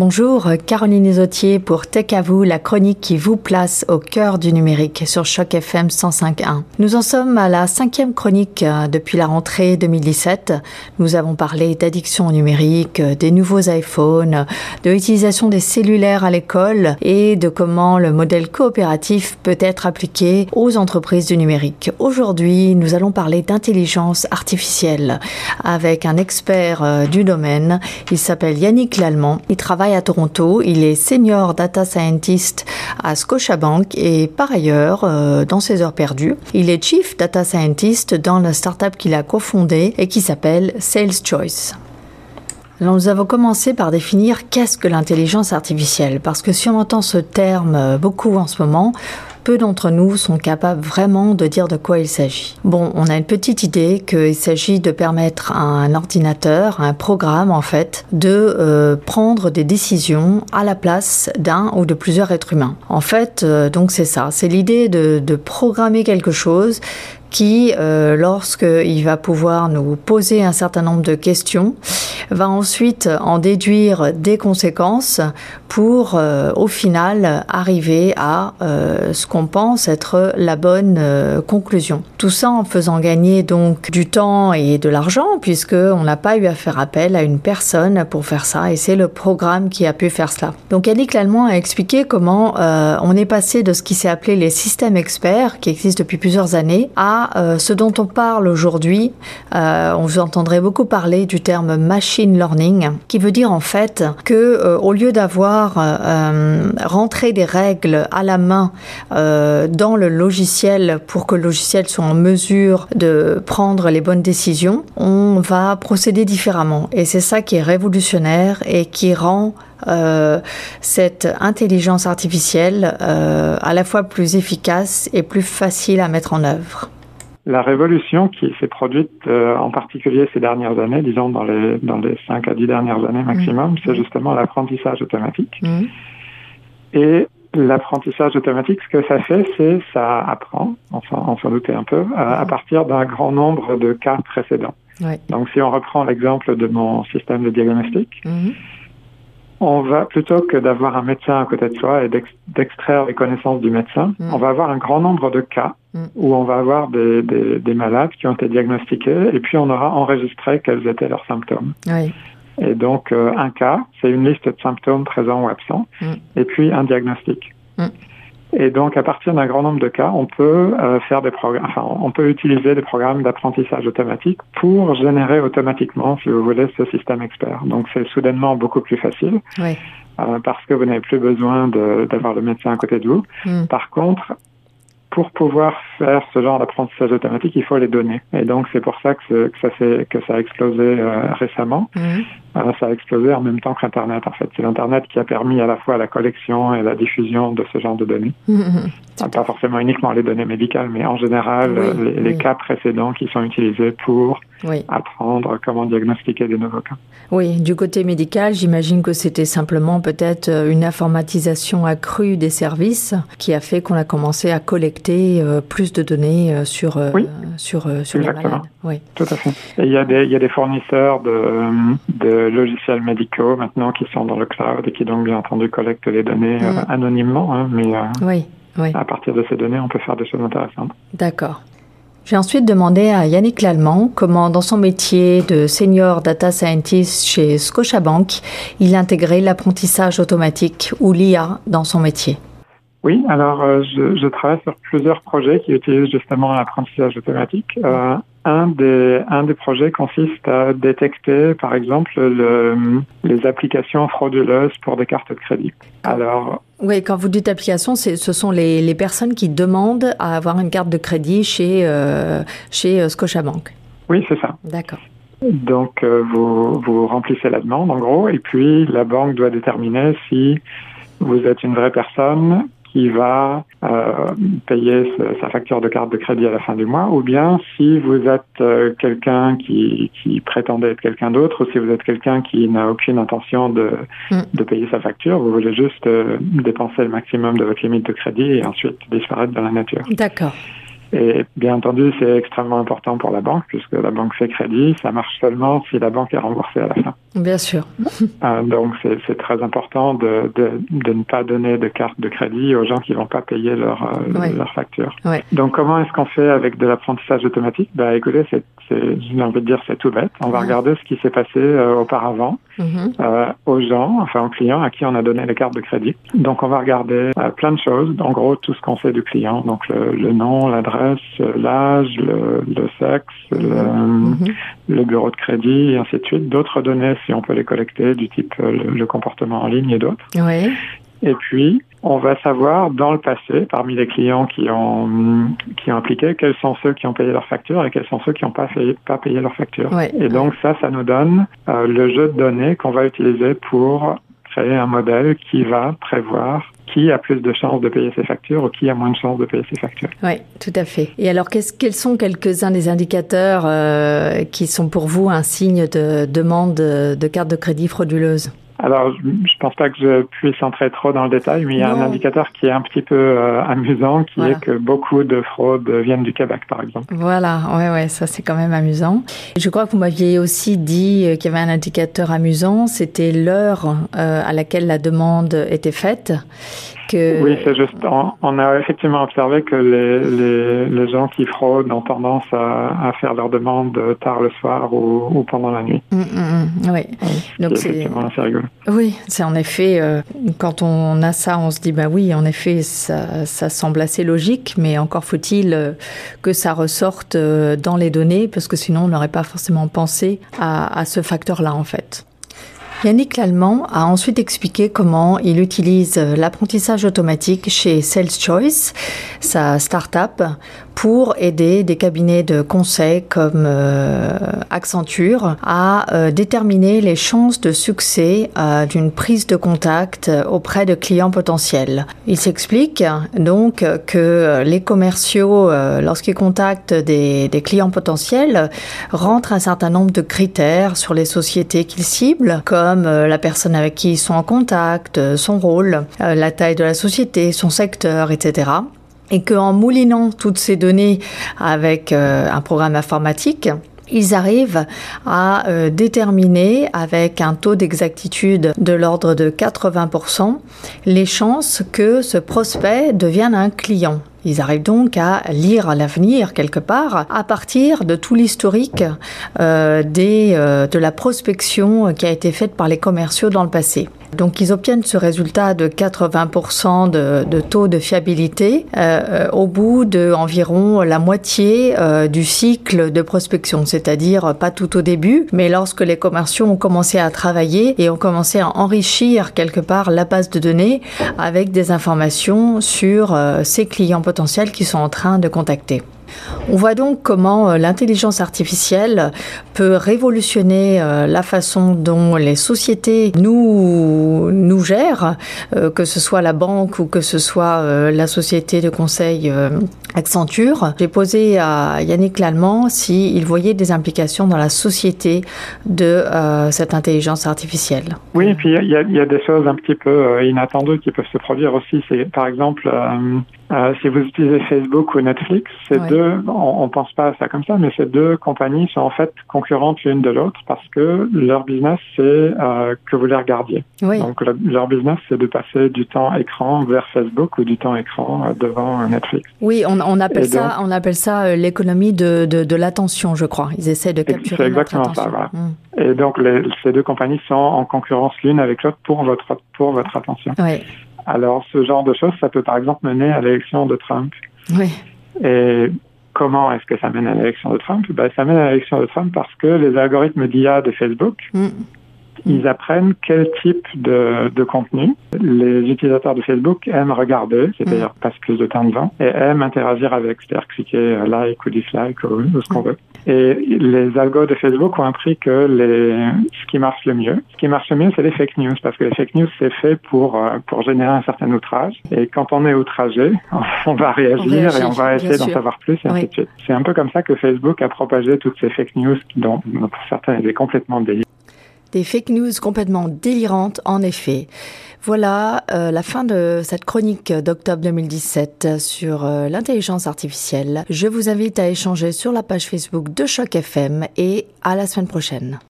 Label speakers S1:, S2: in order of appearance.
S1: Bonjour, Caroline Isotier pour Tech à vous, la chronique qui vous place au cœur du numérique sur Choc FM 105.1. Nous en sommes à la cinquième chronique euh, depuis la rentrée 2017. Nous avons parlé d'addiction au numérique, des nouveaux iPhones, de l'utilisation des cellulaires à l'école et de comment le modèle coopératif peut être appliqué aux entreprises du numérique. Aujourd'hui, nous allons parler d'intelligence artificielle avec un expert euh, du domaine. Il s'appelle Yannick Lallemand. Il travaille à Toronto. Il est senior data scientist à Scotiabank et par ailleurs, euh, dans ses heures perdues, il est chief data scientist dans la startup qu'il a cofondée et qui s'appelle Sales Choice. Nous avons commencé par définir qu'est-ce que l'intelligence artificielle, parce que si on entend ce terme euh, beaucoup en ce moment, peu d'entre nous sont capables vraiment de dire de quoi il s'agit. Bon, on a une petite idée qu'il s'agit de permettre à un ordinateur, à un programme en fait, de euh, prendre des décisions à la place d'un ou de plusieurs êtres humains. En fait, euh, donc c'est ça, c'est l'idée de, de programmer quelque chose qui, euh, lorsqu'il va pouvoir nous poser un certain nombre de questions, va ensuite en déduire des conséquences pour, euh, au final, arriver à euh, ce qu'on pense être la bonne euh, conclusion. Tout ça en faisant gagner donc du temps et de l'argent, puisque on n'a pas eu à faire appel à une personne pour faire ça, et c'est le programme qui a pu faire cela. Donc Yannick Lallemand a expliqué comment on est passé de ce qui s'est appelé les systèmes experts, qui existent depuis plusieurs années, à euh, ce dont on parle aujourd'hui, euh, on vous entendrait beaucoup parler du terme machine learning, qui veut dire en fait que euh, au lieu d'avoir rentré des règles à la main dans le logiciel pour que le logiciel soit en mesure de prendre les bonnes décisions, on va procéder différemment. Et c'est ça qui est révolutionnaire et qui rend cette intelligence artificielle à la fois plus efficace et plus facile à mettre en œuvre
S2: la révolution qui s'est produite euh, en particulier ces dernières années, disons dans les dans les cinq à dix dernières années maximum, mmh. c'est justement l'apprentissage automatique. Mmh. Et l'apprentissage automatique, ce que ça fait, c'est ça apprend, on s'en doutait un peu, à, partir d'un grand nombre de cas précédents. Donc si on reprend l'exemple de mon système de diagnostic, mmh on va, plutôt que d'avoir un médecin à côté de soi et d'extraire les connaissances du médecin, mm. on va avoir un grand nombre de cas mm. où on va avoir des, des, malades qui ont été diagnostiqués et puis on aura enregistré quels étaient leurs symptômes. Et donc, euh, un cas, c'est une liste de symptômes présents ou absents, mm. et puis un diagnostic. Et donc, à partir d'un grand nombre de cas, on peut euh, faire des programmes, enfin, on peut utiliser des programmes d'apprentissage automatique pour générer automatiquement, si vous voulez, ce système expert. Donc, c'est soudainement beaucoup plus facile. Oui. Euh, parce que vous n'avez plus besoin d'avoir le médecin à côté de vous. Hmm. Par contre, pour pouvoir faire ce genre d'apprentissage automatique, il faut les données. Et donc c'est pour ça que, que ça que ça a explosé euh, récemment. Mhm. Euh, ça a explosé en même temps que l'Internet. En fait, c'est l'Internet qui a permis à la fois la collection et la diffusion de ce genre de données. Mhm. Pas forcément uniquement les données médicales, mais en général les, les cas précédents qui sont utilisés pour apprendre comment diagnostiquer des nouveaux cas.
S1: Oui, du côté médical, j'imagine que c'était simplement peut-être euh, une informatisation accrue des services qui a fait qu'on a commencé à collecter euh, plus de données euh, sur, sur, sur les malades.
S2: Oui, tout à fait. il y a des, il y a des fournisseurs de, de logiciels médicaux maintenant qui sont dans le cloud et qui donc bien entendu collectent les données mm. anonymement, hein, mais oui, oui. à partir de ces données, on peut faire des choses intéressantes.
S1: D'accord. J'ai ensuite demandé à Yannick Lallemand comment, dans son métier de senior data scientist chez Scotiabank, il intégrait l'apprentissage automatique ou l'IA dans son métier.
S2: Oui, alors euh, je, je, travaille sur plusieurs projets qui utilisent justement l'apprentissage automatique. Euh, un des, un des projets consiste à détecter, par exemple, le, les applications frauduleuses pour des cartes de crédit. Alors,
S1: oui, quand vous dites application, ce sont les, les, personnes qui demandent à avoir une carte de crédit chez, euh, chez euh, Scotiabank.
S2: Oui, c'est ça.
S1: D'accord.
S2: Donc, euh, vous, vous remplissez la demande, en gros, et puis la banque doit déterminer si vous êtes une vraie personne qui va euh, payer sa facture de carte de crédit à la fin du mois, ou bien si vous êtes euh, quelqu'un qui, qui prétendait être quelqu'un d'autre, ou si vous êtes quelqu'un qui n'a aucune intention de, mm. de payer sa facture, vous voulez juste euh, dépenser le maximum de votre limite de crédit et ensuite disparaître dans la nature.
S1: D'accord.
S2: Et bien entendu, c'est extrêmement important pour la banque puisque la banque fait crédit. Ça marche seulement si la banque est remboursée à la fin.
S1: Bien sûr.
S2: Euh, donc c'est très important de, de, de, ne pas donner de carte de crédit aux gens qui vont pas payer leur, euh, leur facture. Donc comment est-ce qu'on fait avec de l'apprentissage automatique? Bah écoutez, c'est, j'ai envie de dire c'est tout bête. On va regarder ce qui s'est passé euh, auparavant mm-hmm. euh, aux gens, enfin aux clients à qui on a donné les cartes de crédit. Donc on va regarder plein de choses. En gros, tout ce qu'on sait du client, donc le, le nom, l'adresse, l'âge, le, le, sexe, le, mm-hmm. le, bureau de crédit, et ainsi de suite. D'autres données, si on peut les collecter, du type le, comportement en ligne et d'autres.
S1: Oui.
S2: Et puis, on va savoir dans le passé, parmi les clients qui ont, qui ont appliqué, quels sont ceux qui ont payé leur facture et quels sont ceux qui n'ont pas, pas payé leur facture. et donc ça, ça nous donne euh, le jeu de données qu'on va utiliser pour créer un modèle qui va prévoir qui a plus de chances de payer ses factures ou qui a moins de chances de payer ses factures.
S1: Oui, tout à fait. Et alors, quels sont quelques-uns des indicateurs euh, qui sont pour vous un signe de demande de carte de crédit frauduleuse?
S2: Alors, je ne pense pas que je puisse entrer trop dans le détail, mais il y a un indicateur qui est un petit peu euh, amusant, qui est que beaucoup de fraudes viennent du Québec, par exemple.
S1: Voilà, ouais, ouais, ça c'est quand même amusant. Je crois que vous m'aviez aussi dit euh, qu'il y avait un indicateur amusant, c'était l'heure euh, à laquelle la demande était faite.
S2: Oui, c'est juste. On, a effectivement observé que les, les, gens qui fraudent ont tendance à, à, faire leurs demandes tard le soir ou, pendant la nuit.
S1: Mm, mm, mm. oui.
S2: Donc c'est effectivement assez rigolo.
S1: Oui, c'est en effet. Euh, quand on a ça, on se dit bah oui, en effet, ça, ça semble assez logique, mais encore faut-il euh, que ça ressorte euh, dans les données, parce que sinon on n'aurait pas forcément pensé à, à ce facteur-là en fait. Yannick Lallemand a ensuite expliqué comment il utilise l'apprentissage automatique chez Sales Choice, sa start-up, pour aider des cabinets de conseil comme euh, Accenture à euh, déterminer les chances de succès euh, d'une prise de contact auprès de clients potentiels. Il s'explique donc que les commerciaux, lorsqu'ils contactent des, des, clients potentiels, rentrent un certain nombre de critères sur les sociétés qu'ils ciblent, comme la personne avec qui ils sont en contact, son rôle, la taille de la société, son secteur, etc et qu'en moulinant toutes ces données avec euh, un programme informatique, ils arrivent à euh, déterminer avec un taux d'exactitude de l'ordre de 80% les chances que ce prospect devienne un client. Ils arrivent donc à lire l'avenir quelque part à partir de tout l'historique euh, euh, de la prospection qui a été faite par les commerciaux dans le passé. Donc ils obtiennent ce résultat de 80% de, taux de fiabilité euh, au bout de environ la moitié euh, du cycle de prospection, c'est-à-dire pas tout au début, mais lorsque les commerciaux ont commencé à travailler et ont commencé à enrichir quelque part la base de données avec des informations sur euh, ces clients potentiels qui sont en train de contacter. On voit donc comment euh, l'intelligence artificielle peut révolutionner euh, la façon dont les sociétés nous, nous gèrent, euh, que ce soit la banque ou que ce soit la société de conseil Accenture. J'ai posé à Yannick Lallemand s'il voyait des implications dans la société de cette intelligence artificielle.
S2: Oui, et puis il y, a des choses un petit peu inattendues qui peuvent se produire aussi. Par exemple si vous utilisez Facebook ou Netflix, ces deux, on, on pense pas à ça comme ça, mais ces deux compagnies sont en fait concurrentes l'une de l'autre parce que leur business c'est euh, que vous les regardiez. Donc leur business c'est de passer du temps écran vers Facebook ou du temps écran euh, devant Netflix.
S1: Oui, on, on appelle ça, on appelle ça euh, l'économie de, de, de l'attention, je crois. Ils essaient de capturer.
S2: C'est exactement ça. Voilà. Mm. Et donc les, ces deux compagnies sont en concurrence l'une avec l'autre pour votre pour votre attention.
S1: Oui.
S2: Alors, ce genre de choses, ça peut par exemple mener à l'élection de Trump.
S1: Oui.
S2: Et comment est-ce que ça mène à l'élection de Trump? Ben, Ça mène à l'élection de Trump parce que les algorithmes d'IA de Facebook mm ils apprennent quel type de, de, contenu les utilisateurs de Facebook aiment regarder, c'est-à-dire mm. passent plus de temps devant, et aiment interagir avec, c'est-à-dire cliquer like ou dislike ou, ce qu'on mm. veut. Et les algos de Facebook ont appris que les, ce qui marche le mieux, ce qui marche le mieux, c'est les fake news, parce que les fake news, c'est fait pour, euh, pour générer un certain outrage. Et quand on est outragé, on va réagir et on va essayer d'en savoir plus, et ainsi de suite. C'est un peu comme ça que Facebook a propagé toutes ces fake news, dont, dont certains étaient complètement délirants.
S1: Des fake news complètement délirantes, en effet. Voilà euh, la fin de cette chronique d'octobre 2017 sur euh, l'intelligence artificielle. Je vous invite à échanger sur la page Facebook de Choc FM et à la semaine prochaine.